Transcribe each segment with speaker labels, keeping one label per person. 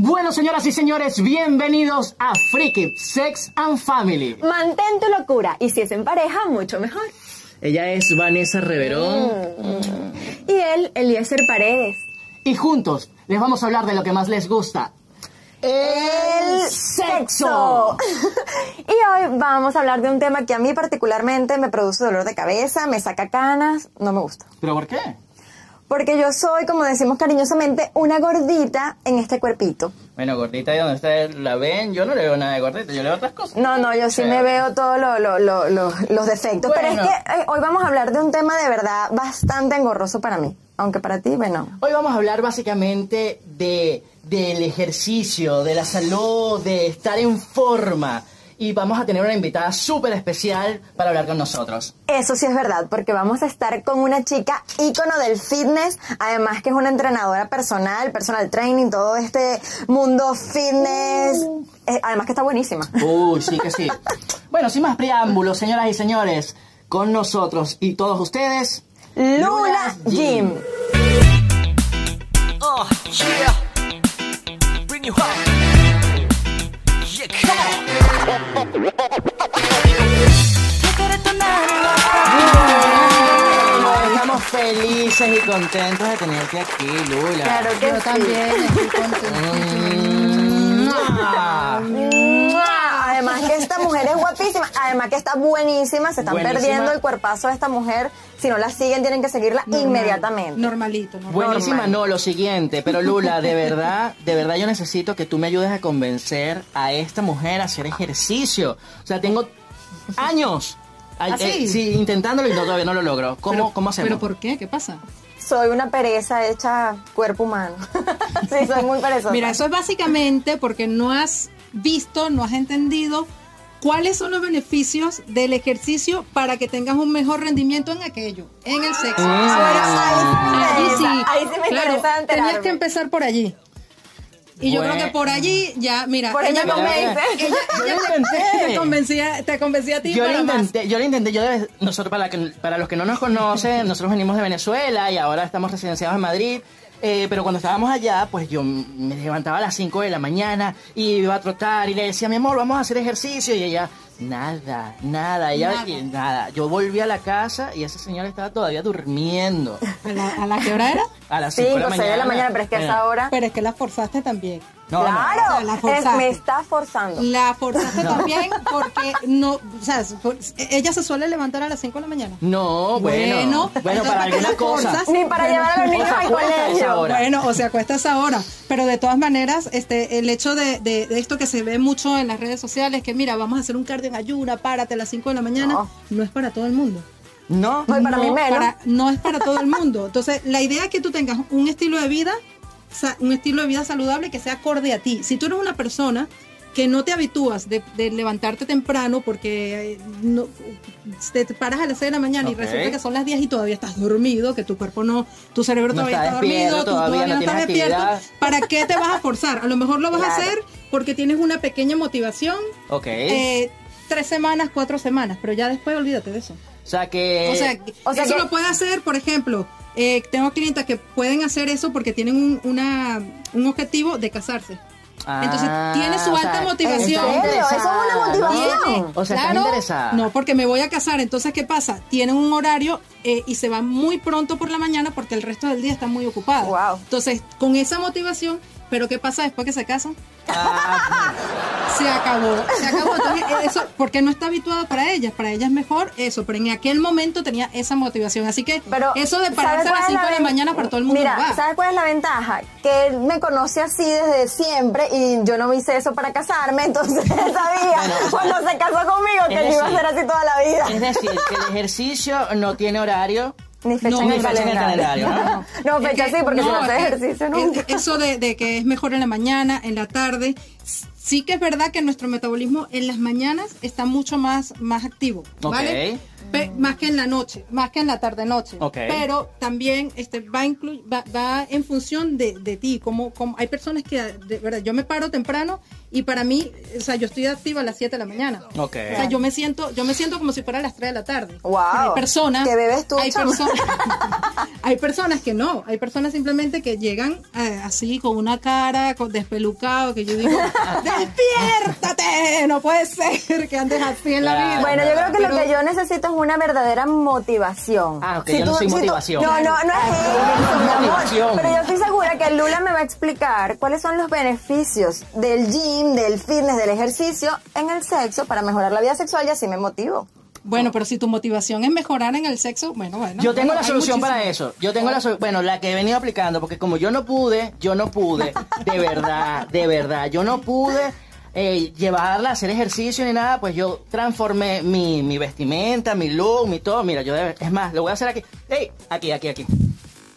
Speaker 1: Bueno, señoras y señores, bienvenidos a Freaky Sex and Family.
Speaker 2: Mantén tu locura y si es en pareja, mucho mejor.
Speaker 1: Ella es Vanessa Reverón
Speaker 2: Y él, Eliezer Paredes.
Speaker 1: y juntos les vamos a hablar de lo que más les gusta.
Speaker 2: El sexo. y hoy vamos a hablar de un tema que a mí particularmente me produce dolor de cabeza, me saca canas, no me gusta.
Speaker 1: ¿Pero por qué?
Speaker 2: Porque yo soy, como decimos cariñosamente, una gordita en este cuerpito.
Speaker 1: Bueno, gordita, y donde ustedes la ven, yo no le veo nada de gordita, yo le veo otras cosas.
Speaker 2: No, no, yo sí me veo todos lo- lo- lo- lo- los defectos. Pero es que eh, hoy vamos a hablar de un tema de verdad bastante engorroso para mí. Aunque para ti, bueno.
Speaker 1: Hoy vamos a hablar básicamente de del ejercicio, de la salud, de estar en forma. Y vamos a tener una invitada súper especial para hablar con nosotros.
Speaker 2: Eso sí es verdad, porque vamos a estar con una chica ícono del fitness, además que es una entrenadora personal, personal training, todo este mundo fitness. Eh, además que está buenísima.
Speaker 1: Uy, sí que sí. Bueno, sin más preámbulos, señoras y señores, con nosotros y todos ustedes,
Speaker 2: Lula Jim.
Speaker 3: Uh, yeah. Bring you home.
Speaker 1: Estamos felices y contentos de tenerte aquí, Lula.
Speaker 2: Claro que
Speaker 4: Yo
Speaker 2: sí.
Speaker 4: también estoy contenta.
Speaker 2: Además que esta mujer es guapísima, además que está buenísima, se están
Speaker 1: Buenísima.
Speaker 2: perdiendo el cuerpazo de esta mujer. Si no la siguen, tienen que seguirla inmediatamente.
Speaker 4: Normalito, normal.
Speaker 1: Buenísima,
Speaker 2: Normal.
Speaker 1: no, lo siguiente, pero Lula, de verdad, de verdad yo necesito que tú me ayudes a convencer a esta mujer a hacer ejercicio. O sea, tengo años
Speaker 4: ¿Ah, sí?
Speaker 1: eh, sí, intentándolo y no, todavía no lo logro. ¿Cómo,
Speaker 4: Pero-
Speaker 1: ¿cómo hacemos?
Speaker 4: ¿Pero por qué? ¿Qué pasa?
Speaker 2: Soy una pereza hecha cuerpo humano. sí, soy muy perezosa.
Speaker 4: Mira, eso es básicamente porque no has visto, no has entendido cuáles son los beneficios del ejercicio para que tengas un mejor rendimiento en aquello, en el sexo.
Speaker 2: Ah,
Speaker 4: sí,
Speaker 2: ahí sí, ahí sí me
Speaker 4: claro,
Speaker 2: interesa
Speaker 4: tenías que empezar por allí. Y yo creo que por allí ya, mira,
Speaker 2: Por ella
Speaker 4: ella
Speaker 2: no
Speaker 4: me-
Speaker 1: mira, Yo lo intenté.
Speaker 4: te convencía, te convencía a ti
Speaker 1: Yo lo
Speaker 4: más.
Speaker 1: intenté, yo lo intenté, yo debe- nosotros para, que- para los que no nos conocen, nosotros venimos de Venezuela y ahora estamos residenciados en Madrid. Eh, pero cuando estábamos allá, pues yo me levantaba a las 5 de la mañana y iba a trotar y le decía, mi amor, vamos a hacer ejercicio. Y ella, nada, nada, ella,
Speaker 4: Nada.
Speaker 1: y nada. Yo volví a la casa y esa señora estaba todavía durmiendo.
Speaker 4: ¿A la, a la que hora era?
Speaker 1: A las 5 de
Speaker 2: 5,
Speaker 1: la
Speaker 2: 6
Speaker 1: mañana.
Speaker 2: de la mañana, pero es que a esa hora.
Speaker 4: Pero es que la forzaste también.
Speaker 1: No, no.
Speaker 2: claro,
Speaker 4: La
Speaker 2: es-
Speaker 4: forzaste.
Speaker 2: me está forzando.
Speaker 4: La forzaste también porque no, o sea, ella se suele levantar a las 5 de la mañana.
Speaker 1: No, bueno.
Speaker 4: Bueno,
Speaker 1: Bueno, para
Speaker 4: entonces, ¿para qué
Speaker 1: alguna
Speaker 4: la
Speaker 1: cosa.
Speaker 4: forzas?
Speaker 2: Ni para llevar a los niños al colegio.
Speaker 1: hora.
Speaker 4: Bueno, o sea, cuesta esa hora. Pero de todas maneras, este, el hecho de, de- de esto que se ve mucho en las redes sociales, que mira, vamos a hacer un cardio en ayuna, párate a las 5 de la mañana,
Speaker 2: No.
Speaker 4: no, es para todo el mundo.
Speaker 1: No.
Speaker 2: No, y para mí menos.
Speaker 4: para- no es para todo el mundo. Entonces, la idea es que tú tengas un estilo de vida, un estilo de vida saludable que sea acorde a ti. Si tú eres una persona que no te habitúas de, de levantarte temprano porque eh, no, te, paras a las 6 de la mañana y resulta que son las 10 y todavía estás dormido, que tu cuerpo no, tu cerebro
Speaker 1: No
Speaker 4: todavía
Speaker 1: está
Speaker 4: dormido, tú
Speaker 1: todavía no
Speaker 4: no estás
Speaker 1: tienes
Speaker 4: despierto,
Speaker 1: actividad.
Speaker 4: ¿para qué te vas a forzar? A lo mejor lo vas a hacer porque tienes una pequeña motivación,
Speaker 1: Ok.
Speaker 4: eh, tres semanas, cuatro semanas, pero ya después olvídate de eso.
Speaker 1: o sea que.
Speaker 4: O sea,
Speaker 2: o sea
Speaker 4: eso
Speaker 2: que-
Speaker 4: lo puede hacer, por ejemplo, eh, tengo clientes que pueden hacer eso porque tienen un, una, un objetivo de casarse. Entonces,
Speaker 1: Ah,
Speaker 4: tiene su
Speaker 1: o
Speaker 4: alta
Speaker 1: sea,
Speaker 4: motivación.
Speaker 1: está
Speaker 2: ¿En serio? ¿Eso es una motivación?
Speaker 1: ¿no? O sea,
Speaker 4: Claro,
Speaker 1: está interesada.
Speaker 4: No, porque me voy a casar. Entonces, ¿qué pasa? Tienen un horario eh, y se van muy pronto por la mañana porque el resto del día están muy ocupados.
Speaker 2: Wow.
Speaker 4: Entonces, con esa motivación, ¿pero qué pasa después que se casan?
Speaker 1: Ah,
Speaker 4: Se acabó, se acabó. Entonces, eh, eso, porque no está habituado para ellas. Para ellas es mejor eso, pero en aquel momento tenía esa motivación. Así que
Speaker 2: Pero,
Speaker 4: eso de
Speaker 2: ¿sabes
Speaker 4: pararse a las
Speaker 2: es
Speaker 4: 5 de la mañana para todo el mundo
Speaker 2: Mira,
Speaker 4: no va.
Speaker 2: ¿sabes cuál es la ventaja? Que él me conoce así desde siempre y yo no hice eso para casarme, entonces él sabía cuando se casó conmigo que yo iba a
Speaker 1: decir,
Speaker 2: ser así toda la vida.
Speaker 1: Es decir, que el ejercicio no tiene horario.
Speaker 2: Ni fecha
Speaker 4: No,
Speaker 2: en
Speaker 4: ni
Speaker 2: el
Speaker 1: fecha en el
Speaker 2: calendario.
Speaker 1: calendario,
Speaker 2: No,
Speaker 4: Es
Speaker 2: fecha
Speaker 4: que-
Speaker 2: sí, porque si no
Speaker 4: es que
Speaker 2: ejercicio
Speaker 4: es-
Speaker 2: nunca.
Speaker 4: Eso de, de que es mejor en la mañana, en la tarde. Sí que es verdad que nuestro metabolismo en las mañanas está mucho más, más activo, ¿vale?
Speaker 1: Ok.
Speaker 4: Pe- más que en la noche, más que en la tarde-noche.
Speaker 1: Ok.
Speaker 4: Pero también este, va, inclu- va, va en función de, de ti. Como, como hay personas que, de verdad, yo me paro temprano Y para mí, o sea, yo estoy activa a las 7 de la mañana.
Speaker 1: Ok.
Speaker 4: O sea, yo me siento, yo me siento como si fuera a las 3 de la tarde.
Speaker 2: Wow.
Speaker 4: Hay personas.
Speaker 2: ¿Qué bebes tú,
Speaker 4: hay, personas, hay personas que no. Hay personas simplemente que llegan eh, así con una cara con despelucado que yo digo, despiértate, no puede ser que andes así en la vida.
Speaker 2: Bueno, yo creo que
Speaker 4: Pero-
Speaker 2: lo que yo necesito es una verdadera motivación.
Speaker 1: Ah, ok, yo no soy motivación.
Speaker 2: no, no, no es
Speaker 1: Ah,
Speaker 2: eso, mi amor. Pero yo estoy segura que Lula me va a explicar cuáles son los beneficios del gym, del fitness, del ejercicio en el sexo para mejorar la vida sexual y así me motivo.
Speaker 4: Bueno, pero si tu motivación es mejorar en el sexo, bueno, bueno.
Speaker 1: Yo tengo
Speaker 4: bueno,
Speaker 1: la solución para eso. Yo tengo la solución, bueno, la que he venido aplicando, porque como yo no pude, yo no pude, de verdad, de verdad, yo no pude eh, llevarla a hacer ejercicio ni nada, pues yo transformé mi, mi vestimenta, mi look, mi todo. Mira, yo de- es más, lo voy a hacer aquí. ¡Ey! Aquí, aquí, aquí.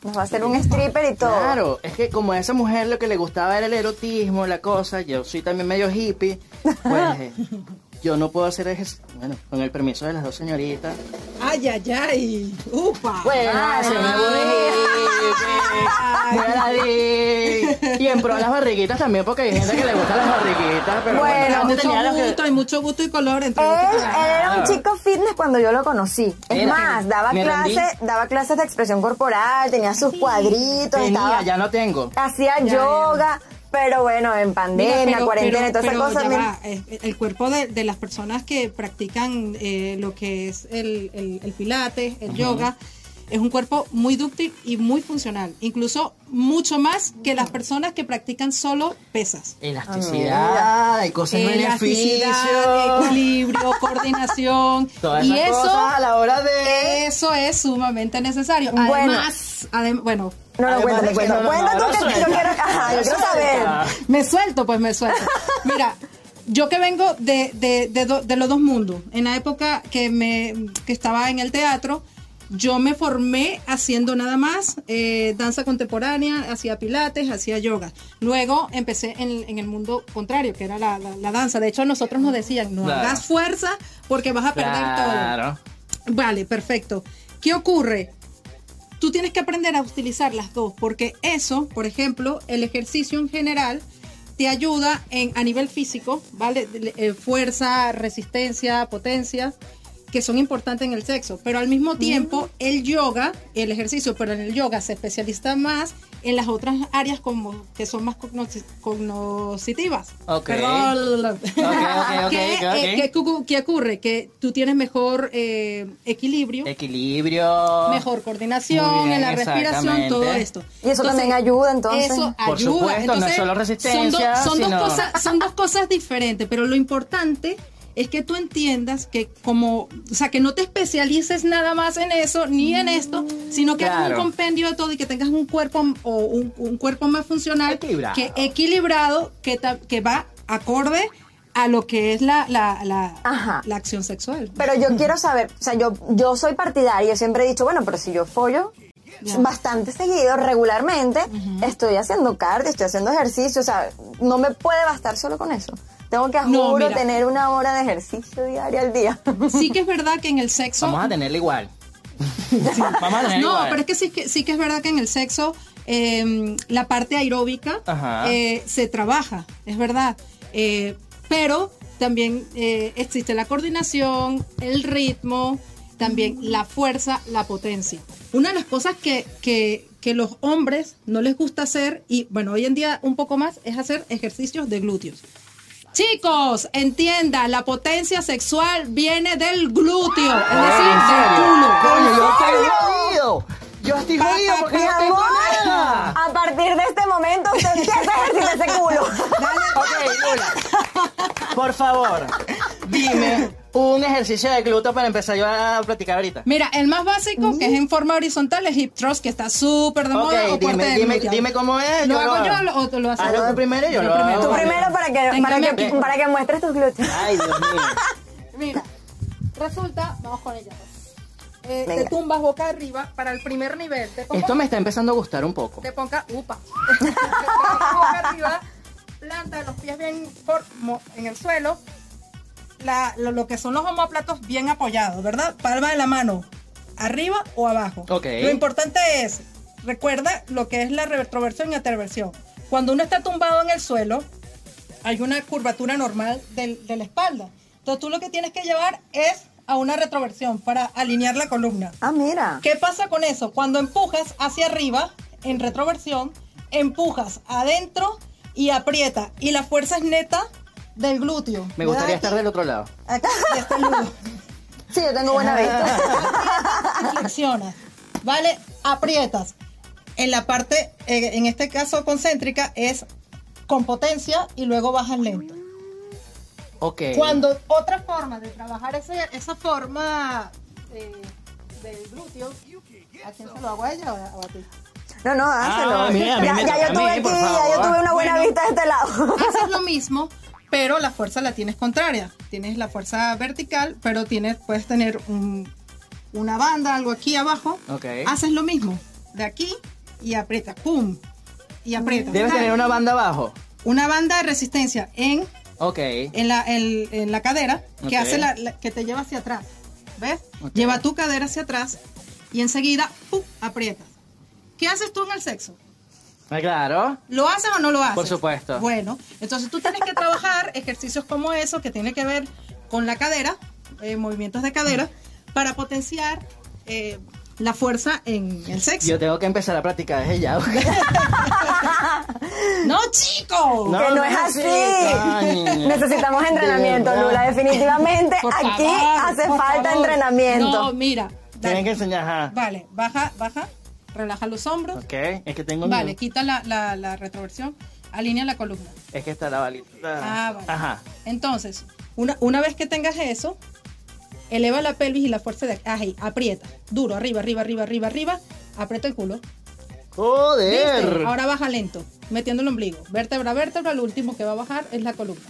Speaker 2: Nos va a hacer un stripper y todo.
Speaker 1: Claro, es que como a esa mujer lo que le gustaba era el erotismo, la cosa, yo soy también medio hippie, pues eh, yo no puedo hacer ejercicio. Bueno, con el permiso de las dos señoritas.
Speaker 4: Ay, ay, ay. Upa.
Speaker 1: Bueno,
Speaker 2: Ay,
Speaker 1: se me Y en pro de las barriguitas también, porque hay gente que le gustan las barriguitas, pero
Speaker 2: Bueno,
Speaker 4: mucho
Speaker 1: tenía las que-
Speaker 4: gusto, hay mucho gusto y color entre
Speaker 2: Él, él era un chico fitness cuando yo lo conocí. Es
Speaker 1: Mira,
Speaker 2: más, daba clases, daba clases de expresión corporal, tenía sus cuadritos,
Speaker 1: tenía,
Speaker 2: estaba,
Speaker 1: ya no tengo.
Speaker 2: hacía
Speaker 4: Ya,
Speaker 2: yoga, pero bueno, en pandemia,
Speaker 4: Mira, pero-
Speaker 2: cuarentena y
Speaker 4: pero-
Speaker 2: todas esas
Speaker 4: pero va, eh, El cuerpo de, de las personas que practican eh, lo que es el, el, el pilates, el yoga, es un cuerpo muy dúctil y muy funcional. Incluso mucho más que las personas que practican solo pesas.
Speaker 1: Elasticidad, hay cosas en
Speaker 4: Elasticidad,
Speaker 1: beneficio.
Speaker 4: equilibrio, coordinación.
Speaker 1: Todas
Speaker 4: y eso,
Speaker 1: cosas a la hora de...
Speaker 4: eso es sumamente necesario.
Speaker 2: Bueno.
Speaker 4: Además, adem- bueno,
Speaker 2: No, no, cuéntame, cuéntame.
Speaker 1: no,
Speaker 2: tú que yo quiero, ajá, yo quiero saber.
Speaker 4: Me suelto, pues me suelto. Mira, yo que vengo de, de, de, do- de los dos mundos, en la época que, me, que estaba en el teatro, yo me formé haciendo nada más eh, danza contemporánea, hacía pilates, hacía yoga. Luego empecé en, en el mundo contrario, que era la, la- la danza. De hecho, nosotros nos decían, no
Speaker 1: Claro.
Speaker 4: hagas fuerza porque vas a perder
Speaker 1: Claro.
Speaker 4: todo. Vale, perfecto. ¿Qué ocurre? Tú tienes que aprender a utilizar las dos, porque eso, por ejemplo, el ejercicio en general te ayuda en, a nivel físico, ¿vale? Eh, fuerza, resistencia, potencia, que son importantes en el sexo. Pero al mismo tiempo, el yoga, el ejercicio, pero en el yoga se especializa más en las otras áreas como que son más cognoci- cognoscitivas.
Speaker 1: Ok.
Speaker 4: Perdón. ¿Qué, eh, ¿qué cu- qué ocurre? Que tú tienes mejor eh, equilibrio,
Speaker 1: Equilibrio.
Speaker 4: mejor coordinación
Speaker 1: bien,
Speaker 4: en la respiración, todo esto.
Speaker 2: Y eso también ayuda, entonces.
Speaker 4: Eso
Speaker 1: Por
Speaker 4: ayuda.
Speaker 1: supuesto, no es
Speaker 4: Entonces,
Speaker 1: solo
Speaker 4: son,
Speaker 1: resistencia,
Speaker 4: do- son
Speaker 1: sino-
Speaker 4: dos cosas, son dos cosas diferentes, pero lo importante es que tú entiendas que como, o sea, que no te especialices nada más en eso ni en esto, sino que hagas un compendio de todo y que tengas un cuerpo o un, un cuerpo más funcional,
Speaker 1: Equilibrado.
Speaker 4: que equilibrado, que, ta- que va acorde a lo que es la, la, la,
Speaker 2: Ajá.
Speaker 4: la acción sexual.
Speaker 2: Pero yo quiero saber, o sea, yo, yo soy partidaria, siempre he dicho, bueno, pero si yo follo bastante seguido, regularmente, estoy haciendo cardio, estoy haciendo ejercicio, o sea, no me puede bastar solo con eso. Tengo que,
Speaker 4: No,
Speaker 2: juro,
Speaker 4: mira.
Speaker 2: tener una hora de ejercicio diaria al día.
Speaker 4: Sí que es verdad que en el sexo...
Speaker 1: Vamos a tenerla igual. Vamos a tenerla
Speaker 4: No,
Speaker 1: igual.
Speaker 4: pero es que sí, que sí que es verdad que en el sexo eh, la parte aeróbica eh, se trabaja, es verdad. Eh, pero también eh, existe la coordinación, el ritmo, también la fuerza, la potencia. Una de las cosas que, que, que los hombres no les gusta hacer, y bueno, hoy en día un poco más, es hacer ejercicios de glúteos. Chicos, entienda, la potencia sexual viene del glúteo, es decir,
Speaker 1: ¿En
Speaker 4: del culo.
Speaker 1: Coño, yo estoy jodido. Yo estoy jodido porque no tengo nada.
Speaker 2: a partir de este momento usted empieza a ejercitar ese culo.
Speaker 1: Ok, Lula. Por favor, dime un ejercicio de glúteo para empezar yo a platicar ahorita.
Speaker 4: Mira, el más básico, que es en forma horizontal, es hip thrust, que está súper de moda. o
Speaker 1: Ok,
Speaker 4: parte
Speaker 1: dime, dime,
Speaker 4: glúteo.
Speaker 1: dime cómo es.
Speaker 4: ¿Lo
Speaker 1: yo
Speaker 4: hago yo
Speaker 1: hago.
Speaker 4: o tú lo haces?
Speaker 1: Hazlo tú primero y yo lo
Speaker 4: primero.
Speaker 1: hago.
Speaker 2: Tú primero para que, para que, para que muestres tus glúteos.
Speaker 1: Ay, Dios mío.
Speaker 4: Mira, resulta, vamos con ella. pues. Eh,
Speaker 2: Venga.
Speaker 4: te tumbas boca arriba para el primer nivel. Te pongo,
Speaker 1: Esto me está empezando a gustar un poco.
Speaker 4: te ponga, upa. te pongas boca arriba, planta los pies bien por- en el suelo, la- lo, lo que son los homóplatos bien apoyados, ¿verdad? Palma de la mano, arriba o abajo. Lo importante es, recuerda lo que es la retroversión y aterversión. Cuando uno está tumbado en el suelo, hay una curvatura normal del- de la espalda. Entonces tú lo que tienes que llevar es a una retroversión para alinear la columna.
Speaker 2: Ah, mira.
Speaker 4: ¿Qué pasa con eso? Cuando empujas hacia arriba, en retroversión, empujas adentro y aprieta. Y la fuerza es neta del glúteo.
Speaker 1: Me gustaría estar del otro lado.
Speaker 4: Aquí, de este nudo.
Speaker 2: Sí, yo tengo buena vista.
Speaker 4: y flexionas, ¿vale? Aprietas. En la parte, eh, en este caso concéntrica, es con potencia y luego bajas lento.
Speaker 1: Ok.
Speaker 4: Cuando otra forma de trabajar ese- esa forma eh, del glúteo, ¿a quién se lo hago a ella o a ti?
Speaker 2: No, no, hácelo.
Speaker 1: Ah, mira,
Speaker 2: ya,
Speaker 1: me
Speaker 2: ya
Speaker 1: toca
Speaker 2: yo tuve
Speaker 1: mí,
Speaker 2: aquí, ya yo tuve una buena
Speaker 4: Bueno.
Speaker 2: vista de este lado.
Speaker 4: Haces lo mismo, pero la fuerza la tienes contraria. Tienes la fuerza vertical, pero tienes, puedes tener un- una banda, algo aquí abajo.
Speaker 1: Ok.
Speaker 4: Haces lo mismo, de aquí y aprieta, pum, y aprieta.
Speaker 1: Debes tener una banda abajo.
Speaker 4: Una banda de resistencia en,
Speaker 1: Ok.
Speaker 4: en, la, en, en la cadera que hace la, la- que te lleva hacia atrás. ¿Ves? Lleva tu cadera hacia atrás y enseguida ¡pum! aprietas. ¿Qué haces tú en el sexo?
Speaker 1: Ah, Claro.
Speaker 4: ¿Lo haces o no lo haces?
Speaker 1: Por supuesto.
Speaker 4: Bueno, entonces tú tienes que trabajar ejercicios como eso que tiene que ver con la cadera, eh, movimientos de cadera, para potenciar eh, la fuerza en el sexo.
Speaker 1: Yo tengo que empezar a practicar desde ya.
Speaker 4: ¡No, chico!
Speaker 1: No,
Speaker 2: que no, es así. Necesitamos entrenamiento,
Speaker 1: De.
Speaker 2: Lula. Definitivamente
Speaker 4: Por
Speaker 2: aquí
Speaker 4: favor,
Speaker 2: hace falta
Speaker 4: favor.
Speaker 2: entrenamiento.
Speaker 4: No, mira. dale.
Speaker 1: Tienen que enseñar. Ajá.
Speaker 4: Vale, baja, baja, relaja los hombros.
Speaker 1: Ok. Es que tengo.
Speaker 4: Vale, quita la, la, la retroversión, alinea la columna.
Speaker 1: Es que está la balita.
Speaker 4: Ah, vale.
Speaker 1: Ajá.
Speaker 4: Entonces, una, una vez que tengas eso, eleva la pelvis y la fuerza de ahí, aprieta, duro, arriba, arriba, arriba, arriba, arriba, aprieta el culo.
Speaker 1: Joder.
Speaker 4: ¿Viste? Ahora baja lento, metiendo el ombligo, vértebra, a vértebra, lo último que va a bajar es la columna.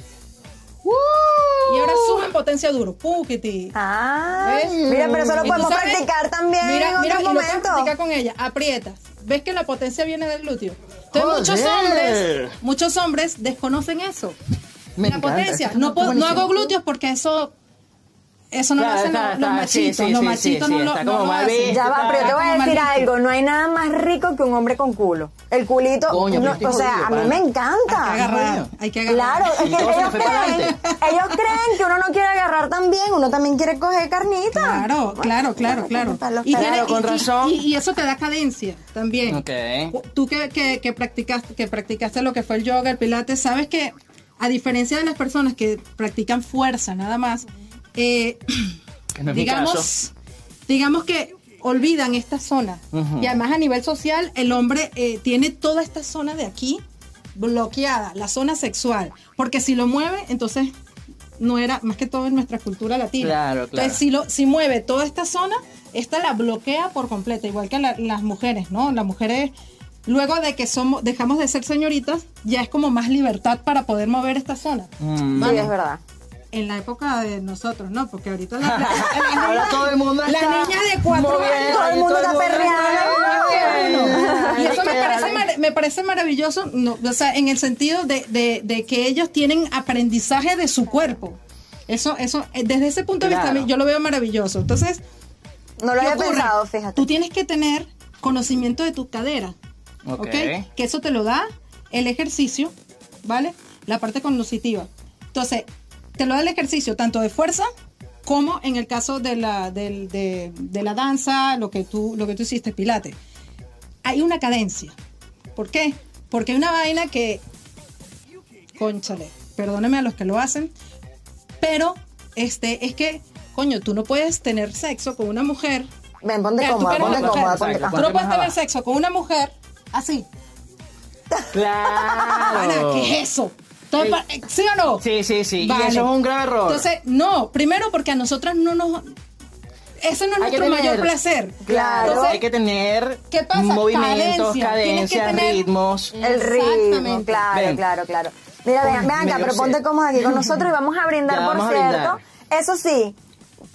Speaker 4: Y ahora sube en potencia duro, púquete.
Speaker 2: Ah,
Speaker 4: ¿Ves?
Speaker 2: mira, pero eso lo podemos practicar también
Speaker 4: Mira,
Speaker 2: en
Speaker 4: mira,
Speaker 2: otros
Speaker 4: y lo puedes
Speaker 2: momentos.
Speaker 4: practicar con ella, aprietas. ¿Ves que la potencia viene del glúteo? Entonces
Speaker 1: Joder.
Speaker 4: muchos hombres, muchos hombres desconocen eso.
Speaker 1: Me
Speaker 4: la
Speaker 1: encanta,
Speaker 4: potencia. No, no hago glúteos porque eso eso no
Speaker 1: Claro,
Speaker 4: lo hacen
Speaker 1: está-
Speaker 4: los,
Speaker 1: está-
Speaker 4: machitos.
Speaker 1: sí,
Speaker 4: los machitos
Speaker 1: sí,
Speaker 4: no lo, no hacen.
Speaker 2: Ya va, pero yo te voy a decir
Speaker 4: maldito.
Speaker 2: algo. No hay nada más rico que un hombre con culo. El culito,
Speaker 1: Coño,
Speaker 2: no,
Speaker 1: pero
Speaker 2: o sea, a mí me encanta.
Speaker 4: Hay que agarrar, hay que agarrar.
Speaker 2: Claro, es que ellos creen, ellos creen que uno no quiere agarrar también, uno también quiere coger carnita.
Speaker 4: Claro, claro, claro, claro. Y, tiene-
Speaker 1: con
Speaker 4: y-
Speaker 1: razón.
Speaker 4: Y, y eso te da cadencia también.
Speaker 1: Ok.
Speaker 4: Tú que, que, que practicaste, que practicaste lo que fue el yoga, el pilates, sabes que a diferencia de las personas que practican fuerza nada más, eh,
Speaker 1: no
Speaker 4: digamos, digamos que olvidan esta zona.
Speaker 1: Ujú.
Speaker 4: Y además a nivel social, el hombre eh, tiene toda esta zona de aquí bloqueada, la zona sexual. Porque si lo mueve, entonces no era, más que todo en nuestra cultura latina.
Speaker 1: Claro, claro.
Speaker 4: Entonces, si, lo, si mueve toda esta zona, esta la bloquea por completo, igual que la- las mujeres, ¿no? Las mujeres, luego de que somos, dejamos de ser señoritas, ya es como más libertad para poder mover esta zona.
Speaker 1: Mm.
Speaker 2: Sí, es verdad.
Speaker 4: En la época de nosotros, ¿no? Porque ahorita la- la- las
Speaker 1: Ahora todo el mundo
Speaker 4: las
Speaker 1: está
Speaker 4: niñas de cuatro
Speaker 1: moviendo,
Speaker 4: años.
Speaker 2: Todo el mundo está perreando.
Speaker 4: Y eso me parece, mar- me parece maravilloso, no, o sea, en el sentido de, de- de que ellos tienen aprendizaje de su cuerpo. Eso, eso, eh, desde ese punto de
Speaker 1: Claro.
Speaker 4: vista, yo lo veo maravilloso. Entonces,
Speaker 2: No lo
Speaker 4: ¿qué
Speaker 2: había
Speaker 4: ocurre?
Speaker 2: pensado, fíjate.
Speaker 4: Tú tienes que tener conocimiento de tu cadera.
Speaker 1: Ok.
Speaker 4: ¿ok? Que eso te lo da el ejercicio, ¿vale? La parte cognitiva. Entonces, te lo da el ejercicio tanto de fuerza como en el caso de la, del- de, de la danza, lo que, tú, lo que tú hiciste, pilate. Hay una cadencia. ¿Por qué? Porque hay una vaina que, conchale, perdóneme a los que lo hacen, pero este, es que, coño, tú no puedes tener sexo con una mujer
Speaker 2: Ven, ponte
Speaker 4: tú
Speaker 2: cómoda, ponte
Speaker 4: mujer,
Speaker 2: cómoda, ponte.
Speaker 4: Tú no puedes tener sexo con una mujer así. Ana,
Speaker 1: Claro.
Speaker 4: ¿qué es eso? Entonces, eh, ¿Sí o no?
Speaker 1: Sí, sí, sí.
Speaker 4: Vale.
Speaker 1: Y eso es un gran error.
Speaker 4: Entonces, no, primero porque a nosotras no nos... Ese no es
Speaker 1: Hay
Speaker 4: nuestro mayor placer.
Speaker 2: Claro.
Speaker 4: Entonces,
Speaker 1: hay que tener
Speaker 4: ¿qué pasa?
Speaker 1: movimientos,
Speaker 4: Cadencia.
Speaker 1: Cadencias,
Speaker 4: tener-
Speaker 1: ritmos.
Speaker 2: El ritmo,
Speaker 4: Exactamente.
Speaker 2: claro,
Speaker 1: Ven.
Speaker 2: claro, claro. Mira, ven,
Speaker 1: Uy,
Speaker 2: ven acá, pero ponte cómoda aquí con nosotros y vamos a brindar,
Speaker 1: Ya,
Speaker 2: por
Speaker 1: a
Speaker 2: cierto.
Speaker 1: brindar.
Speaker 2: Eso sí,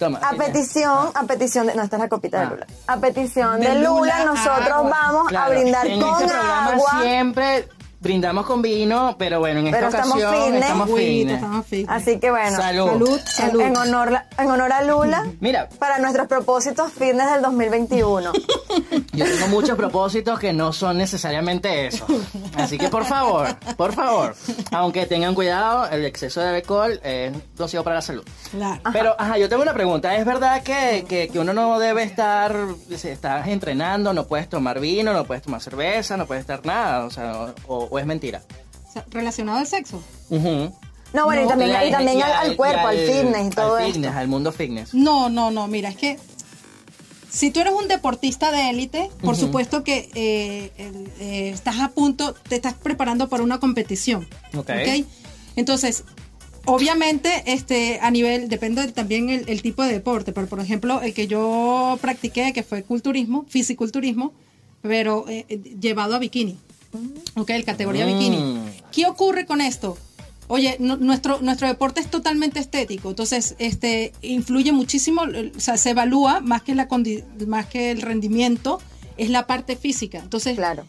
Speaker 1: Toma,
Speaker 2: a petición, a petición de. No, esta es la copita
Speaker 1: Ah.
Speaker 2: de Lula. A petición
Speaker 4: De
Speaker 2: de Lula,
Speaker 4: Lula,
Speaker 2: nosotros
Speaker 4: agua.
Speaker 2: vamos a brindar
Speaker 1: en
Speaker 2: con
Speaker 1: este
Speaker 2: agua.
Speaker 1: siempre brindamos con vino, pero bueno, en esta
Speaker 2: Pero estamos
Speaker 1: ocasión
Speaker 2: fitness.
Speaker 1: estamos fitness.
Speaker 2: Así que bueno.
Speaker 1: Salud.
Speaker 4: Salud,
Speaker 2: En,
Speaker 4: salud.
Speaker 2: en honor, en honor a Lula,
Speaker 1: Mira.
Speaker 2: para nuestros propósitos fitness del 2021.
Speaker 1: Yo tengo muchos propósitos que no son necesariamente eso. Así que por favor, por favor, aunque tengan cuidado, el exceso de alcohol es nocivo para la salud.
Speaker 4: Claro.
Speaker 1: Pero, ajá, yo tengo una pregunta. ¿Es verdad que, que, que uno no debe estar, si estás entrenando, no puedes tomar vino, no puedes tomar cerveza, no puedes estar nada? O sea, o, o es mentira.
Speaker 4: O sea, relacionado al sexo.
Speaker 2: No, bueno, y
Speaker 4: No,
Speaker 2: también, y también
Speaker 1: Y
Speaker 2: al, al cuerpo, al, fitness y todo
Speaker 1: al
Speaker 2: esto.
Speaker 1: fitness, al mundo fitness.
Speaker 4: No, no, no, mira, es que si tú eres un deportista de élite, por supuesto que eh, eh, estás a punto, te estás preparando para una competición.
Speaker 1: Ok.
Speaker 4: Entonces, obviamente, este, a nivel, depende también el, el tipo de deporte, pero por ejemplo, el que yo practiqué, que fue culturismo, fisiculturismo, pero eh, llevado a bikini. Ok, el categoría
Speaker 1: Mm.
Speaker 4: bikini. ¿Qué ocurre con esto? Oye, no- nuestro, nuestro deporte es totalmente estético, entonces este influye muchísimo, o sea, se evalúa más que, la condi- más que el rendimiento, es la parte física. Entonces,
Speaker 2: Claro.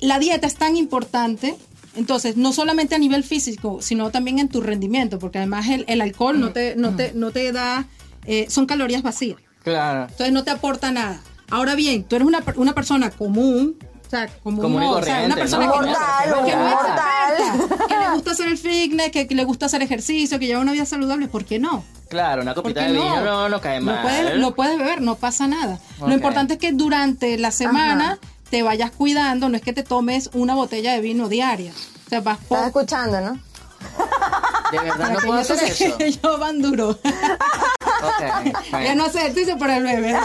Speaker 4: la dieta es tan importante, entonces, no solamente a nivel físico, sino también en tu rendimiento, porque además el, el alcohol no te, no te, no te da, eh, son calorías vacías,
Speaker 1: Claro.
Speaker 4: entonces no te aporta nada. Ahora bien, tú eres una, una persona común, o sea, común,
Speaker 1: Común y
Speaker 4: no, o sea, una persona
Speaker 1: ¿no?
Speaker 4: que,
Speaker 2: Mortal,
Speaker 4: que no experta, que le gusta hacer el fitness, que, que le gusta hacer ejercicio, que lleva una vida saludable, ¿por qué no?
Speaker 1: Claro, una
Speaker 4: ¿Por
Speaker 1: copita de vino no, no cae mal.
Speaker 4: Lo puedes, lo puedes beber, no pasa nada.
Speaker 1: Ok.
Speaker 4: Lo importante es que durante la semana te vayas cuidando, no es que te tomes una botella de vino diaria. O sea, vas
Speaker 2: Estás escuchando, ¿no?
Speaker 1: De verdad
Speaker 4: para
Speaker 1: no puedo hacer
Speaker 4: sé
Speaker 1: eso.
Speaker 4: que yo van duro.
Speaker 1: Ok, bueno.
Speaker 4: ya no hace ejercicio para el bebé.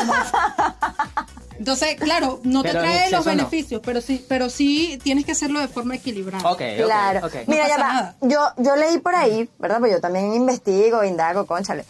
Speaker 4: Entonces, claro, no te
Speaker 1: Pero
Speaker 4: trae los
Speaker 1: no.
Speaker 4: beneficios, pero sí, pero sí tienes que hacerlo de forma equilibrada.
Speaker 1: Ok, ok,
Speaker 2: Claro. Mira,
Speaker 4: No
Speaker 2: ya va.
Speaker 4: nada.
Speaker 2: Yo, yo leí por ahí, ¿verdad? Pues yo también investigo, indago, conchale.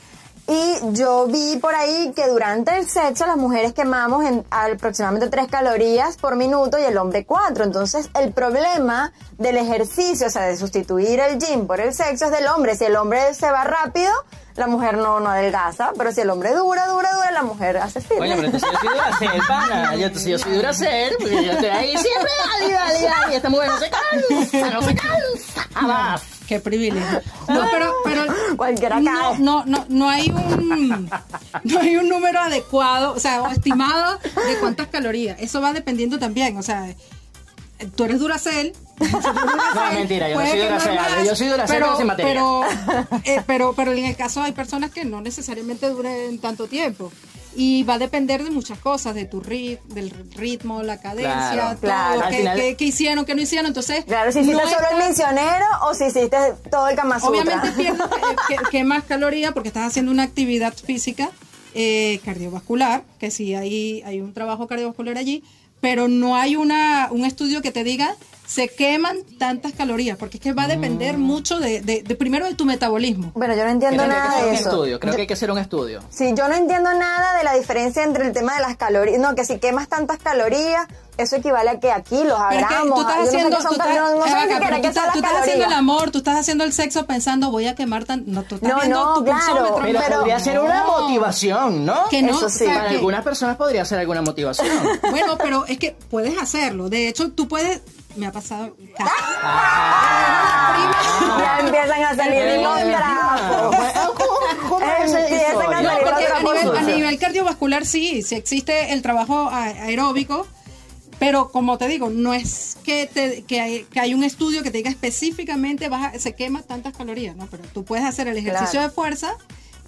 Speaker 2: Y yo vi por ahí que durante el sexo las mujeres quemamos en aproximadamente 3 calorías por minuto y el hombre 4. Entonces, el problema del ejercicio, o sea, de sustituir el gym por el sexo es del hombre. Si el hombre se va rápido, la mujer no, no adelgaza. Pero si el hombre dura, dura, dura, la mujer hace fitness.
Speaker 1: Oye, pero entonces yo soy Duracell, pana. Yo, entonces yo soy Duracell, porque yo estoy ahí siempre, dale, dale, dale. Y esta mujer no se cansa, no se cansa. Jamás.
Speaker 4: Qué privilegio. No, pero, pero
Speaker 2: Cualquiera
Speaker 4: no, no, no, no hay un no hay un número adecuado, o sea, o estimado de cuántas calorías. Eso va dependiendo también, o sea, tú eres Duracell. si tú eres
Speaker 1: No, mentira, yo no soy
Speaker 4: más,
Speaker 1: yo soy Duracell, pero sin materia.
Speaker 4: Pero, eh, pero, pero en el caso hay personas que no necesariamente duren tanto tiempo. Y va a depender de muchas cosas, de tu rit, del ritmo, la cadencia,
Speaker 1: Claro,
Speaker 4: todo,
Speaker 2: claro.
Speaker 4: Qué,
Speaker 1: final-
Speaker 4: qué- qué hicieron, qué no hicieron. Entonces,
Speaker 2: Claro, si hiciste
Speaker 4: no
Speaker 2: solo el misionero o si hiciste todo el Kama.
Speaker 4: Obviamente pierdes eh, que, que más calorías porque estás haciendo una actividad física eh, cardiovascular, que sí hay, hay un trabajo cardiovascular allí, pero no hay una, un estudio que te diga se queman tantas calorías, porque es que va a depender mucho de, de- de primero de tu metabolismo.
Speaker 2: Bueno, yo no entiendo
Speaker 1: Creo que
Speaker 2: nada de eso.
Speaker 1: estudio, creo
Speaker 2: Yo-
Speaker 1: que hay que hacer un estudio.
Speaker 2: Sí, yo no entiendo nada de la diferencia entre el tema de las calorías. No, que si quemas tantas calorías, eso equivale a que aquí los
Speaker 4: Pero es que
Speaker 2: gramos.
Speaker 4: tú estás
Speaker 2: sé
Speaker 4: haciendo, tú estás- haciendo el amor, tú estás haciendo el sexo pensando voy a quemar tan, no, tú estás
Speaker 2: No,
Speaker 4: viendo
Speaker 2: no,
Speaker 4: tu
Speaker 2: claro.
Speaker 1: Pero,
Speaker 2: Pero-
Speaker 1: podría ser una
Speaker 4: No.
Speaker 1: motivación, ¿no?
Speaker 4: que no,
Speaker 2: Eso
Speaker 4: o
Speaker 2: sí.
Speaker 4: sea,
Speaker 1: Para
Speaker 4: que-
Speaker 1: algunas personas podría ser alguna motivación.
Speaker 4: Bueno, pero es que puedes hacerlo. De hecho, tú puedes. Me ha pasado.
Speaker 2: Ya empiezan a salir los trapos.
Speaker 1: ¿Cómo es esa
Speaker 2: Empiezan a salir
Speaker 4: porque nivel, a
Speaker 2: sucios.
Speaker 4: nivel cardiovascular sí, sí existe el trabajo aeróbico, pero como te digo, no es que, te- que, hay, que hay un estudio que te diga específicamente vas a- se quema tantas calorías, ¿no? Pero tú puedes hacer el ejercicio
Speaker 2: Claro.
Speaker 4: de fuerza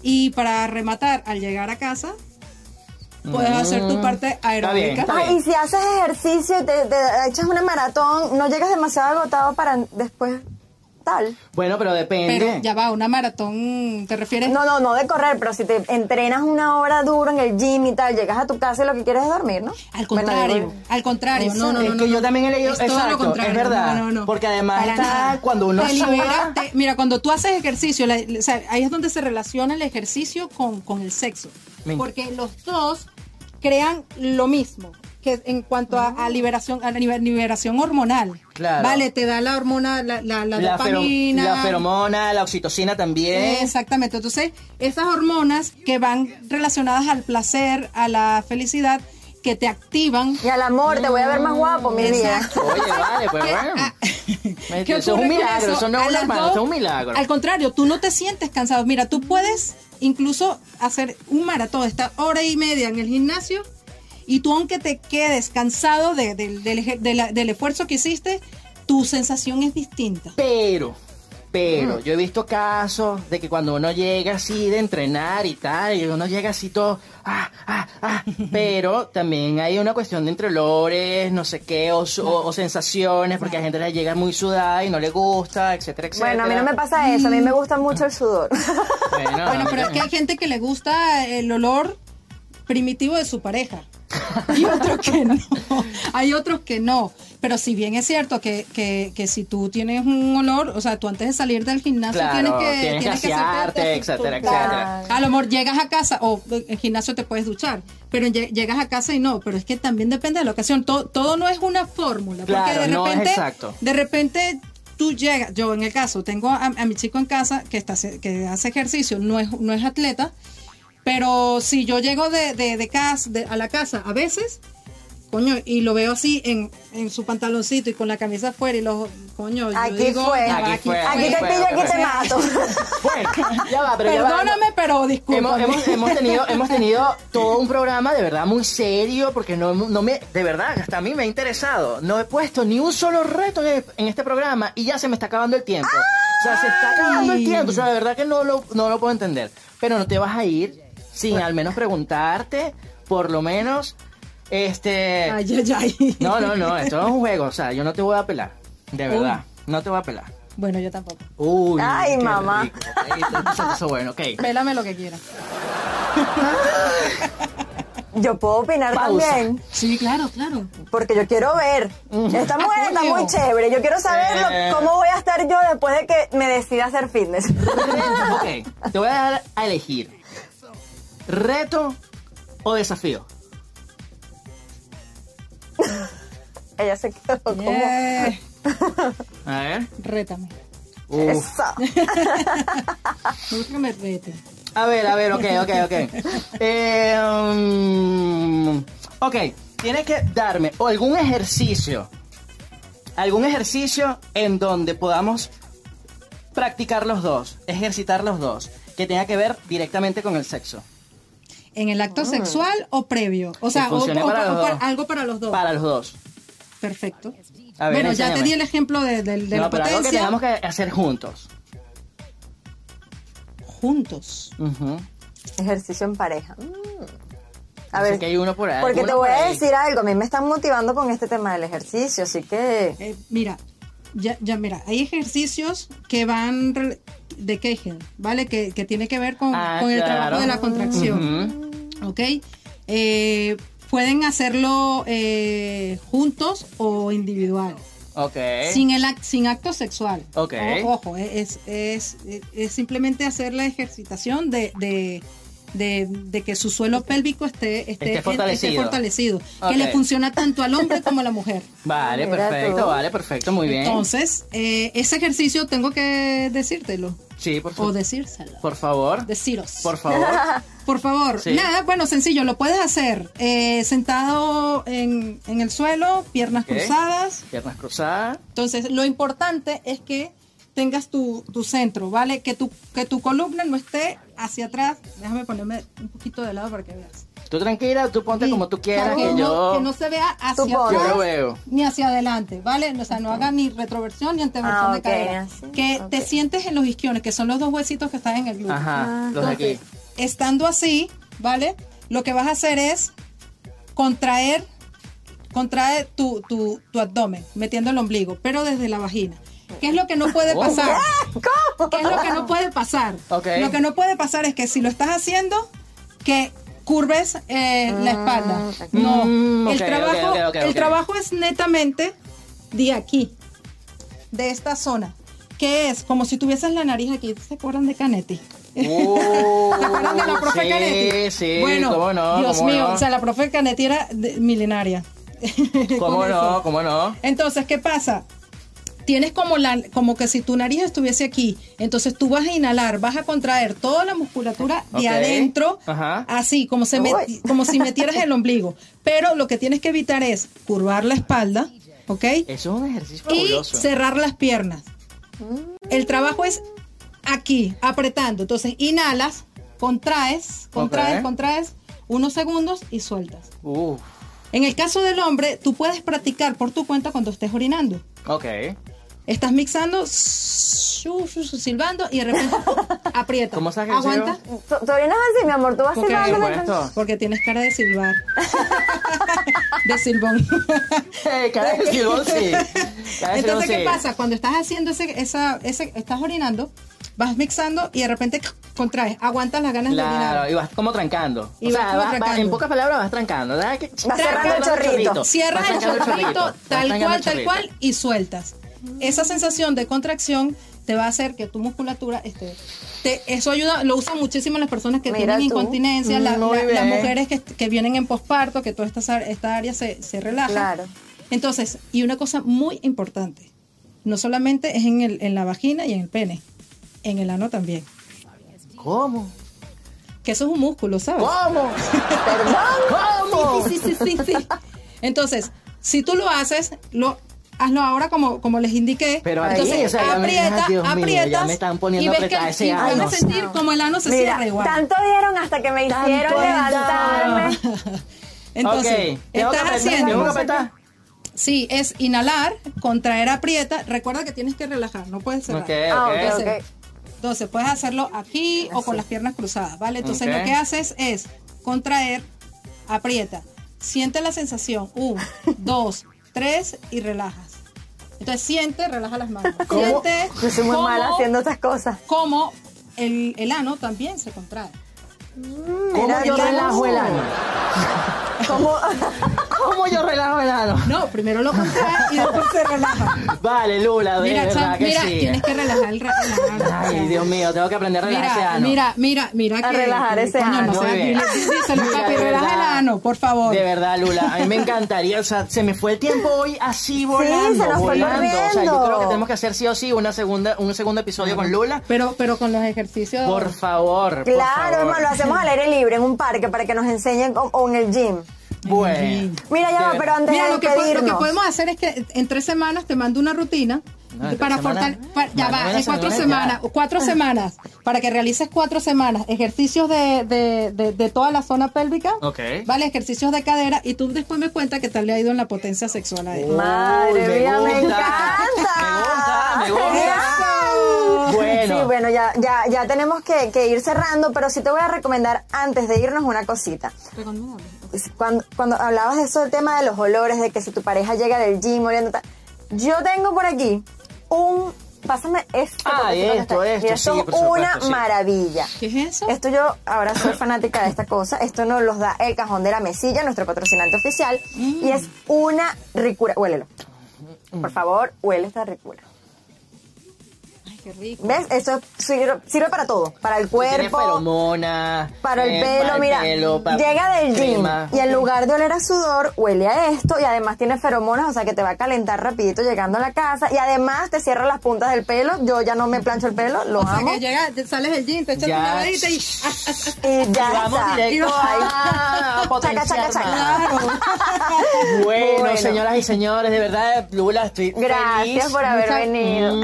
Speaker 4: y para rematar al llegar a casa, puedes hacer tu parte aeróbica.
Speaker 1: está bien.
Speaker 2: y si haces ejercicio y te, te echas una maratón, no llegas demasiado agotado para después tal.
Speaker 1: Bueno, pero depende.
Speaker 4: Pero ya va, una maratón, ¿te refieres?
Speaker 2: No, no, no de correr, pero si te entrenas una hora duro en el gym y tal, llegas a tu casa y lo que quieres es dormir, ¿no?
Speaker 4: Al contrario, al contrario,
Speaker 2: Eso,
Speaker 4: no, no,
Speaker 1: es
Speaker 4: no,
Speaker 1: que
Speaker 4: no,
Speaker 1: yo
Speaker 4: no.
Speaker 1: también he leído-
Speaker 4: Es todo lo contrario,
Speaker 1: es verdad,
Speaker 4: no, no, no.
Speaker 1: porque además
Speaker 4: Para
Speaker 1: está
Speaker 4: nada.
Speaker 1: cuando uno
Speaker 4: Te
Speaker 1: suda-
Speaker 4: libera- te- mira, cuando tú haces ejercicio, la- o sea, ahí es donde se relaciona el ejercicio con, con el sexo, porque los dos crean lo mismo que en cuanto a, a liberación a liberación hormonal.
Speaker 1: Claro.
Speaker 4: Vale, te da la hormona, la, la, la
Speaker 1: la, fero-
Speaker 4: dopamina.
Speaker 1: la feromona, la oxitocina también.
Speaker 4: Exactamente. Entonces, esas hormonas que van relacionadas al placer, a la felicidad, que te activan.
Speaker 2: Y al amor, te voy a ver más guapo, mi vida.
Speaker 1: Oye, vale, pues
Speaker 4: ¿Qué-
Speaker 1: bueno.
Speaker 4: Ah,
Speaker 1: Me-
Speaker 4: ¿qué
Speaker 1: eso es un milagro, eso no es
Speaker 4: A
Speaker 1: un
Speaker 4: las
Speaker 1: hermano,
Speaker 4: dos-
Speaker 1: eso es un milagro.
Speaker 4: Al contrario, tú no te sientes cansado. Mira, tú puedes incluso hacer un maratón, estar hora y media en el gimnasio y tú aunque te quedes cansado de- de- del eje- de la- del esfuerzo que hiciste, tu sensación es distinta.
Speaker 1: Pero. Pero, yo he visto casos de que cuando uno llega así de entrenar y tal, y uno llega así todo, ah, ah, ah, pero también hay una cuestión de entre olores, no sé qué, o, su- o- o sensaciones, porque a gente le llega muy sudada y no le gusta, etcétera, etcétera.
Speaker 2: Bueno, a mí no me pasa eso, a mí me gusta mucho el sudor.
Speaker 1: Bueno,
Speaker 4: Bueno, pero es que hay gente que le gusta el olor primitivo de su pareja. Y otros que no. Hay otros que no. Pero si bien es cierto que, que, que si tú tienes un olor, o sea, tú antes de salir del gimnasio
Speaker 1: Claro,
Speaker 4: tienes que,
Speaker 1: tienes que
Speaker 4: hacerte
Speaker 1: etcétera, etcétera.
Speaker 4: A lo mejor llegas a casa, o en el gimnasio te puedes duchar, pero lle- llegas a casa y no, pero es que también depende de la ocasión. Todo, todo no es una fórmula, porque de
Speaker 1: no es
Speaker 4: repente,
Speaker 1: exacto.
Speaker 4: de repente tú llegas, yo en el caso, tengo a, a mi chico en casa que, está, hace- que hace ejercicio, no es, no es atleta, pero si yo llego de, de, de casa, de- a la casa a veces, coño, y lo veo así en, en su pantaloncito y con la camisa afuera y los, coño, yo
Speaker 2: Aquí
Speaker 4: digo,
Speaker 2: fue.
Speaker 4: "Ya va,
Speaker 1: Aquí fue,
Speaker 2: Aquí te pillo, aquí te mato.
Speaker 1: Bueno, ya va, pero ya va.
Speaker 4: Perdóname, pero
Speaker 1: Hemos,
Speaker 4: discúlpame.
Speaker 1: hemos, hemos tenido, hemos tenido todo un programa de verdad muy serio porque no, no me, de verdad, hasta a mí me ha interesado. No he puesto ni un solo reto en, en este programa y ya se me está acabando el tiempo. O sea, se está acabando el tiempo. O sea, de verdad que no lo, no lo puedo entender. Pero no te vas a ir sin al menos preguntarte, por lo menos, este...
Speaker 4: Ay, ay, ay.
Speaker 1: No, no, no, esto no es un juego. O sea, yo no te voy a pelar. De verdad, no te voy a pelar.
Speaker 4: Bueno, yo tampoco.
Speaker 1: Uy,
Speaker 2: Ay,
Speaker 1: qué
Speaker 2: mamá.
Speaker 1: rico. Entonces eso bueno, ok.
Speaker 4: Pélame lo que quieras.
Speaker 2: Yo puedo opinar
Speaker 1: Pausa.
Speaker 2: también,
Speaker 4: Sí, claro, claro.
Speaker 2: porque yo quiero ver. Esta mujer está muy chévere. Yo quiero saber lo-
Speaker 1: Eh.
Speaker 2: cómo voy a estar yo después de que me decida hacer fitness.
Speaker 1: Ok, te voy a dar a elegir. ¿Reto o desafío?
Speaker 2: Ella se quedó como...
Speaker 4: Yeah.
Speaker 1: A ver.
Speaker 4: Rétame.
Speaker 1: Uf.
Speaker 2: Eso.
Speaker 4: Me gusta que me rete.
Speaker 1: A ver, a ver, ok, ok, ok. Eh, um, ok, tienes que darme o algún ejercicio. Algún ejercicio en donde podamos practicar los dos, ejercitar los dos, que tenga que ver directamente con el sexo.
Speaker 4: ¿En el acto sexual o previo? O sea, o, o-
Speaker 1: para
Speaker 4: o algo para los dos.
Speaker 1: Para los dos.
Speaker 4: Perfecto.
Speaker 1: A ver,
Speaker 4: bueno, ya te di el ejemplo de, de- de
Speaker 1: no,
Speaker 4: la
Speaker 1: pero algo que
Speaker 4: potencia.
Speaker 1: tengamos que hacer juntos.
Speaker 4: Juntos.
Speaker 2: Ejercicio en pareja. Mm. A ver,
Speaker 1: que hay uno por ahí.
Speaker 2: porque te
Speaker 1: por
Speaker 2: voy a decir algo. A mí me están motivando con este tema del ejercicio, así que...
Speaker 4: Eh, mira, ya, ya mira, hay ejercicios que van de Kegel, ¿vale? Que, que tiene que ver con,
Speaker 1: Ah,
Speaker 4: con el trabajo de la contracción.
Speaker 1: Ujú.
Speaker 4: ¿Ok? Eh, pueden hacerlo eh, juntos o individual.
Speaker 1: Ok.
Speaker 4: Sin, el sin acto sexual.
Speaker 1: Ok.
Speaker 4: O- ojo, es, es, es- es simplemente hacer la ejercitación de, de, de- de que su suelo pélvico esté, esté,
Speaker 1: Esté fortalecido.
Speaker 4: esté fortalecido.
Speaker 1: Ok.
Speaker 4: Que le funciona tanto al hombre como a la mujer.
Speaker 1: Vale,
Speaker 2: Mira
Speaker 1: perfecto,
Speaker 2: tú.
Speaker 1: vale, perfecto, muy bien.
Speaker 4: Entonces, eh, ese ejercicio tengo que decírtelo.
Speaker 1: sí, por,
Speaker 4: O
Speaker 1: favor.
Speaker 4: decírselo.
Speaker 1: por favor.
Speaker 4: Deciros.
Speaker 1: Por favor.
Speaker 4: Por favor,
Speaker 1: Sí.
Speaker 4: nada, bueno, sencillo, lo puedes hacer eh, sentado en, en el suelo, piernas cruzadas.
Speaker 1: Piernas cruzadas.
Speaker 4: Entonces, lo importante es que tengas tu, tu centro, ¿vale? Que tu, que tu columna no esté hacia atrás. Déjame ponerme un poquito de lado para que veas.
Speaker 1: Tú tranquila, tú ponte
Speaker 4: Sí,
Speaker 1: como tú quieras,
Speaker 4: que,
Speaker 1: que,
Speaker 4: no,
Speaker 1: yo...
Speaker 4: que no se vea hacia atrás
Speaker 1: lo veo.
Speaker 4: ni hacia adelante, ¿vale? O sea, no haga ni retroversión ni anteversión
Speaker 2: Ah,
Speaker 4: de cadera.
Speaker 2: así,
Speaker 4: Que te sientes en los isquiones, que son los dos huesitos que están en el glúteo.
Speaker 1: Ajá, los de aquí.
Speaker 4: Entonces, estando así, ¿vale? Lo que vas a hacer es contraer, contrae tu, tu, tu abdomen, metiendo el ombligo, pero desde la vagina. ¿Qué es lo que no puede
Speaker 1: Oh.
Speaker 4: pasar?
Speaker 2: ¿Cómo?
Speaker 4: ¿Qué es lo que no puede pasar?
Speaker 1: Ok.
Speaker 4: Lo que no puede pasar es que si lo estás haciendo, que curves eh, la espalda. No,
Speaker 1: Mm,
Speaker 4: el,
Speaker 1: ok,
Speaker 4: trabajo,
Speaker 1: ok, ok, ok,
Speaker 4: el trabajo es netamente de aquí, de esta zona, que es como si tuvieses la nariz aquí. ¿Se acuerdan de Canetti?
Speaker 1: Uh,
Speaker 4: ¿Se acuerdan de la profe
Speaker 1: sí,
Speaker 4: Canetti?
Speaker 1: Sí,
Speaker 4: Bueno,
Speaker 1: cómo no,
Speaker 4: Dios
Speaker 1: cómo
Speaker 4: mío,
Speaker 1: no.
Speaker 4: o sea, la profe Canetti era de- milenaria.
Speaker 1: ¿Cómo no, cómo no?
Speaker 4: Entonces, ¿qué pasa? Tienes como la como que si tu nariz estuviese aquí. Entonces tú vas a inhalar, vas a contraer toda la musculatura de adentro,
Speaker 1: Ajá.
Speaker 4: así como se met- como si metieras el ombligo. Pero lo que tienes que evitar es curvar la espalda, ¿ok?
Speaker 1: Eso es un ejercicio
Speaker 4: y
Speaker 1: fabuloso.
Speaker 4: cerrar las piernas. El trabajo es aquí, apretando. Entonces, inhalas, contraes, contraes, contraes, unos segundos y sueltas.
Speaker 1: Uf,
Speaker 4: En el caso del hombre, tú puedes practicar por tu cuenta cuando estés orinando.
Speaker 1: ok.
Speaker 4: Estás mixando, silbando y de repente aprieta.
Speaker 1: ¿Cómo sabes que
Speaker 4: Aguanta.
Speaker 2: ¿Tú, tú orinas así, mi amor, tú vas
Speaker 4: Porque-
Speaker 2: silbando.
Speaker 4: Porque tienes cara de silbar. de silbón.
Speaker 1: Eh, cara de silbón, sí. Cara de silbón,
Speaker 4: Entonces, ¿qué
Speaker 1: sí.
Speaker 4: pasa? Cuando estás haciendo ese, esa, ese, estás orinando, vas mixando y de repente contraes, aguantas las ganas de
Speaker 1: Claro,
Speaker 4: orinar.
Speaker 1: y vas como trancando.
Speaker 4: Y
Speaker 1: o sea,
Speaker 4: vas como
Speaker 1: va- va-
Speaker 4: trancando.
Speaker 1: en pocas palabras vas trancando.
Speaker 2: Vas cerrando el chorrito.
Speaker 4: Cierras el chorrito tal cual, tal cual y sueltas. Esa sensación de contracción te va a hacer que tu musculatura esté. te- eso ayuda, lo usan muchísimo las personas que
Speaker 2: Mira
Speaker 4: tienen
Speaker 2: tú.
Speaker 4: incontinencia, la- la- las
Speaker 1: bien.
Speaker 4: mujeres que, que vienen en posparto, que toda esta, esta área se, se relaja.
Speaker 2: Claro.
Speaker 4: Entonces, y una cosa muy importante, no solamente es en, el, en la vagina y en el pene, en el ano también.
Speaker 1: ¿Cómo?
Speaker 4: Que eso es un músculo, ¿sabes?
Speaker 1: ¿Cómo?
Speaker 2: Perdón.
Speaker 1: ¿Cómo?
Speaker 4: Sí, sí, sí, sí, sí. Entonces, si tú lo haces, lo hazlo ahora como, como les indiqué.
Speaker 1: Pero ahí,
Speaker 4: Entonces,
Speaker 1: o sea, me-
Speaker 4: aprieta,
Speaker 1: ay, Dios mío,
Speaker 4: aprietas
Speaker 1: ya me están poniendo
Speaker 4: y ves
Speaker 1: apretada
Speaker 4: que
Speaker 1: ese
Speaker 4: y vas
Speaker 1: ano.
Speaker 4: a sentir como el ano se
Speaker 2: Mira,
Speaker 4: cierra igual.
Speaker 2: tanto dieron hasta que me hicieron
Speaker 1: Tanto
Speaker 2: levantarme.
Speaker 4: Entonces, estás
Speaker 1: apretar,
Speaker 4: haciendo. Sí, es inhalar, contraer, aprieta. Recuerda que tienes que relajar, no puedes cerrar.
Speaker 1: Ok,
Speaker 2: Ah.
Speaker 4: Entonces, Entonces, puedes hacerlo aquí o con las piernas cruzadas, ¿vale? Entonces, lo que haces es contraer, aprieta. Siente la sensación. Un, dos, tres y relajas. Entonces, siente, relaja las manos.
Speaker 2: ¿Cómo?
Speaker 4: Siente
Speaker 2: Yo soy muy
Speaker 4: cómo-
Speaker 2: mala haciendo estas cosas.
Speaker 4: cómo el, el ano también se contrae.
Speaker 1: ¿Cómo
Speaker 2: Mira,
Speaker 1: yo relajo el ano?
Speaker 2: ¿Cómo?
Speaker 1: ¿Cómo yo relajo el ano?
Speaker 4: No, primero lo contrae y después se relaja.
Speaker 1: Vale, Lula, de
Speaker 4: Mira,
Speaker 1: verdad
Speaker 4: Cham,
Speaker 1: que
Speaker 4: mira,
Speaker 1: sí.
Speaker 4: tienes que relajar el, ano.
Speaker 1: Ay, Dios mío, tengo que aprender a relajar ese
Speaker 4: Mira,
Speaker 1: ano.
Speaker 4: mira, mira, mira
Speaker 2: A
Speaker 4: que
Speaker 2: relajar ese ano.
Speaker 4: No seas-
Speaker 1: Muy bien.
Speaker 4: dile- díselo,
Speaker 1: Mira,
Speaker 4: papi,
Speaker 1: de
Speaker 4: relaja el ano, por favor.
Speaker 1: De verdad, Lula, a mí me encantaría, o sea, se me fue el tiempo hoy así volando,
Speaker 2: se nos fue
Speaker 1: volando. O sea, yo
Speaker 2: corriendo.
Speaker 1: creo que tenemos que hacer sí o sí una segunda, un segundo episodio con Lula.
Speaker 4: Pero, pero con los ejercicios.
Speaker 1: Por favor, por
Speaker 2: Claro,
Speaker 1: favor.
Speaker 2: hermano, lo hacemos al aire libre en un parque para que nos enseñen o, o en el gym.
Speaker 1: Bueno.
Speaker 2: Mira, ya pero antes
Speaker 4: Mira,
Speaker 2: de
Speaker 4: lo que, po- lo que podemos hacer es que en tres semanas te mando una rutina
Speaker 1: No, en
Speaker 4: para
Speaker 1: tres semanas-
Speaker 4: fortalecer. Ya va, en cuatro
Speaker 1: semana
Speaker 4: semanas.
Speaker 1: ya.
Speaker 4: Cuatro semanas. Para que realices cuatro semanas ejercicios de, de, de, de toda la zona pélvica.
Speaker 1: Ok.
Speaker 4: Vale, ejercicios de cadera. Y tú después me cuentas qué tal le ha ido en la potencia sexual a él.
Speaker 2: Madre
Speaker 1: Uy,
Speaker 2: mía, me
Speaker 1: gusta.
Speaker 2: encanta.
Speaker 1: Me gusta, me gusta. Bueno.
Speaker 2: Sí, bueno, ya, ya, ya tenemos que, que ir cerrando, pero sí te voy a recomendar antes de irnos una cosita. Cuando, cuando hablabas de eso, el tema de los olores, de que si tu pareja llega del gym oliendo tal, yo tengo por aquí un... Pásame este.
Speaker 1: Ah, esto, esto,
Speaker 2: Mira,
Speaker 1: sí,
Speaker 2: esto es
Speaker 1: supuesto,
Speaker 2: una
Speaker 1: sí.
Speaker 2: maravilla.
Speaker 4: ¿Qué es eso?
Speaker 2: Esto yo ahora soy fanática de esta cosa. Esto nos los da el cajón de la mesilla, nuestro patrocinante oficial. Y es una ricura. Huélelo. Por favor, huele esta ricura.
Speaker 4: Ay, qué rico.
Speaker 2: ¿Ves? Esto sirve, sirve para todo. Para el cuerpo,
Speaker 1: feromona.
Speaker 2: para el
Speaker 1: eh,
Speaker 2: pelo.
Speaker 1: para el
Speaker 2: Mira,
Speaker 1: pelo, para
Speaker 2: llega del gym
Speaker 1: crema.
Speaker 2: y en lugar de oler a sudor, huele a esto. Y además tiene feromonas, o sea que te va a calentar rapidito llegando a la casa. Y además te cierra las puntas del pelo. Yo ya no me plancho el pelo, lo
Speaker 4: O sea,
Speaker 2: amo.
Speaker 4: que llega, te sales del gym, te echas
Speaker 1: Ya.
Speaker 4: una lavadita y.
Speaker 2: Y ya
Speaker 1: Y vamos
Speaker 2: está.
Speaker 1: directo a
Speaker 2: Chaca, chaca, chaca.
Speaker 1: Bueno,
Speaker 2: Bueno.
Speaker 1: señoras y señores, de verdad, Lula, estoy
Speaker 2: Gracias
Speaker 1: feliz.
Speaker 2: por haber
Speaker 4: Muchas-
Speaker 2: venido.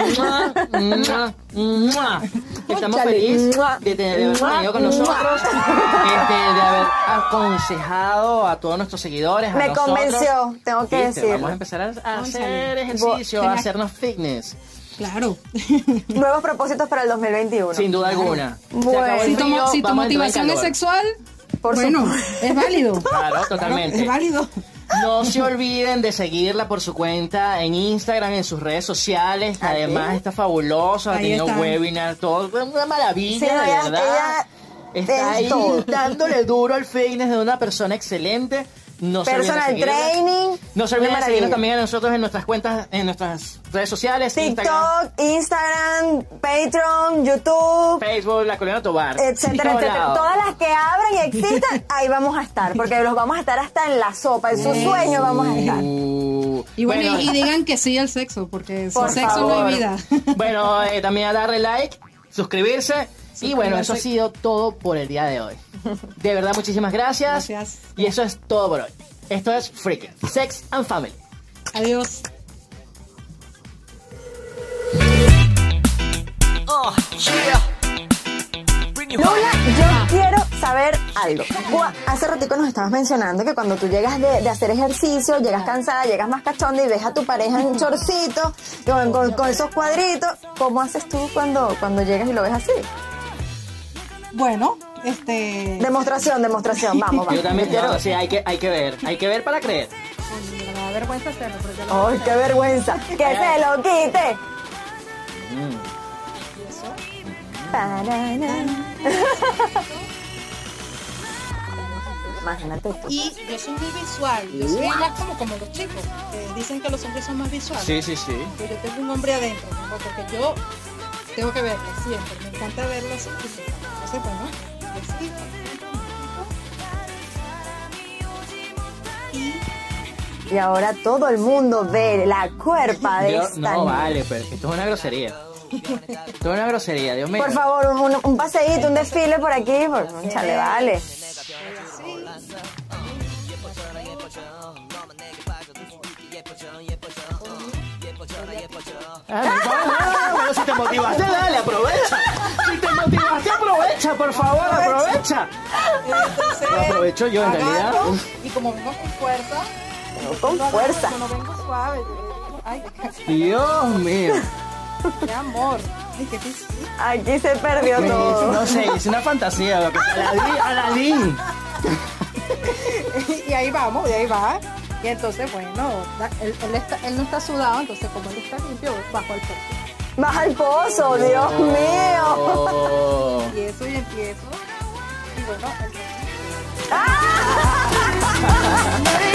Speaker 1: Mua, mua, mua. Estamos felices de, tener- venido con nosotros, este, de haber aconsejado a todos nuestros seguidores. a
Speaker 2: Me
Speaker 1: nosotros.
Speaker 2: convenció, tengo que
Speaker 1: Viste,
Speaker 2: decirlo.
Speaker 1: Vamos a empezar a, hacer ejercicio, a hacernos fitness,
Speaker 4: Claro.
Speaker 2: Nuevos propósitos para el 2021.
Speaker 1: sin duda alguna.
Speaker 2: Bueno.
Speaker 4: Si tu,
Speaker 1: frío,
Speaker 4: si motivación es sexual,
Speaker 2: Por
Speaker 4: bueno, es válido.
Speaker 1: Claro,
Speaker 4: Es
Speaker 1: totalmente.
Speaker 4: válido.
Speaker 1: No se olviden de seguirla por su cuenta en Instagram, en sus redes sociales. que. Además está fabuloso, ha tenido webinar, todo. Una maravilla,
Speaker 2: Sí,
Speaker 1: de verdad.
Speaker 2: ella
Speaker 1: está
Speaker 2: es
Speaker 1: ahí
Speaker 2: todo.
Speaker 1: dándole duro al fitness de una persona excelente. No
Speaker 2: Personal training.
Speaker 1: No se olviden de seguirnos también a nosotros en nuestras cuentas, en nuestras redes sociales, Instagram,
Speaker 2: TikTok, Instagram, Patreon, YouTube,
Speaker 1: Facebook, La Colina Tobar.
Speaker 2: etcétera, etcétera. Todas las que abran y existan, ahí vamos a estar, porque los vamos a estar hasta en la sopa, en sus sueños vamos a estar.
Speaker 1: Uh,
Speaker 4: Y bueno, y, y digan que sí al sexo, porque sin
Speaker 2: Por
Speaker 4: sexo no
Speaker 2: favor.
Speaker 4: hay vida.
Speaker 1: Bueno, eh, también a darle like, suscribirse. Y bueno, eso ha sido todo por el día de hoy. De verdad, muchísimas gracias.
Speaker 4: Gracias.
Speaker 1: Y eso es todo por hoy. Esto es Freaking Sex and Family.
Speaker 4: Adiós.
Speaker 3: Uh, yeah.
Speaker 2: Lula, yo quiero saber algo. Hace ratico nos estabas mencionando que cuando tú llegas de, de hacer ejercicio, llegas cansada, llegas más cachonda y ves a tu pareja en chorcito, con, con- con esos cuadritos. ¿Cómo haces tú cuando, cuando llegas y lo ves así?
Speaker 4: Bueno, este.
Speaker 2: Demostración, demostración, vamos, vamos.
Speaker 1: Yo también,
Speaker 2: Quiero-
Speaker 1: no, sí, hay que, hay que ver. Hay que ver para creer.
Speaker 4: Me da vergüenza hacerlo, pero yo lo
Speaker 2: ¡Ay, qué vergüenza! ¡Que se lo quite! Pararán. Imagínate tú.
Speaker 4: Y yo soy muy visual, yo soy más como, como los chicos, dicen que los hombres son más visuales.
Speaker 1: Sí, sí, sí.
Speaker 4: Pero yo tengo un hombre adentro, ¿no? porque yo tengo que verlo siempre, me encanta verlo así. Y
Speaker 2: Y ahora todo el mundo ve la cuerpa de esta
Speaker 1: no,
Speaker 2: niña.
Speaker 1: vale, pero esto es una grosería. Esto es una grosería, Dios mío.
Speaker 2: Por favor, un, un paseíto, un desfile por aquí. Por, chale, vale.
Speaker 1: Ah, no, no, no, si te motivaste, dale, aprovecha. Motivaste, aprovecha, por favor, aprovecha.
Speaker 4: entonces
Speaker 1: Lo aprovecho yo, en realidad.
Speaker 4: Y como vengo con fuerza,
Speaker 2: Con
Speaker 4: no,
Speaker 2: fuerza.
Speaker 4: No, no vengo suave. Ay,
Speaker 1: Dios mío.
Speaker 4: qué amor.
Speaker 2: Aquí se perdió todo.
Speaker 1: No sé, es una fantasía. lo que- Aladín,
Speaker 4: y ahí vamos, y ahí va. Y entonces, bueno, él, él está- él no está sudado, entonces como él está limpio, bajo el pozo.
Speaker 2: Baja el pozo, Dios mío.
Speaker 4: Y eso y empiezo. Y bueno,
Speaker 2: ¡Ah!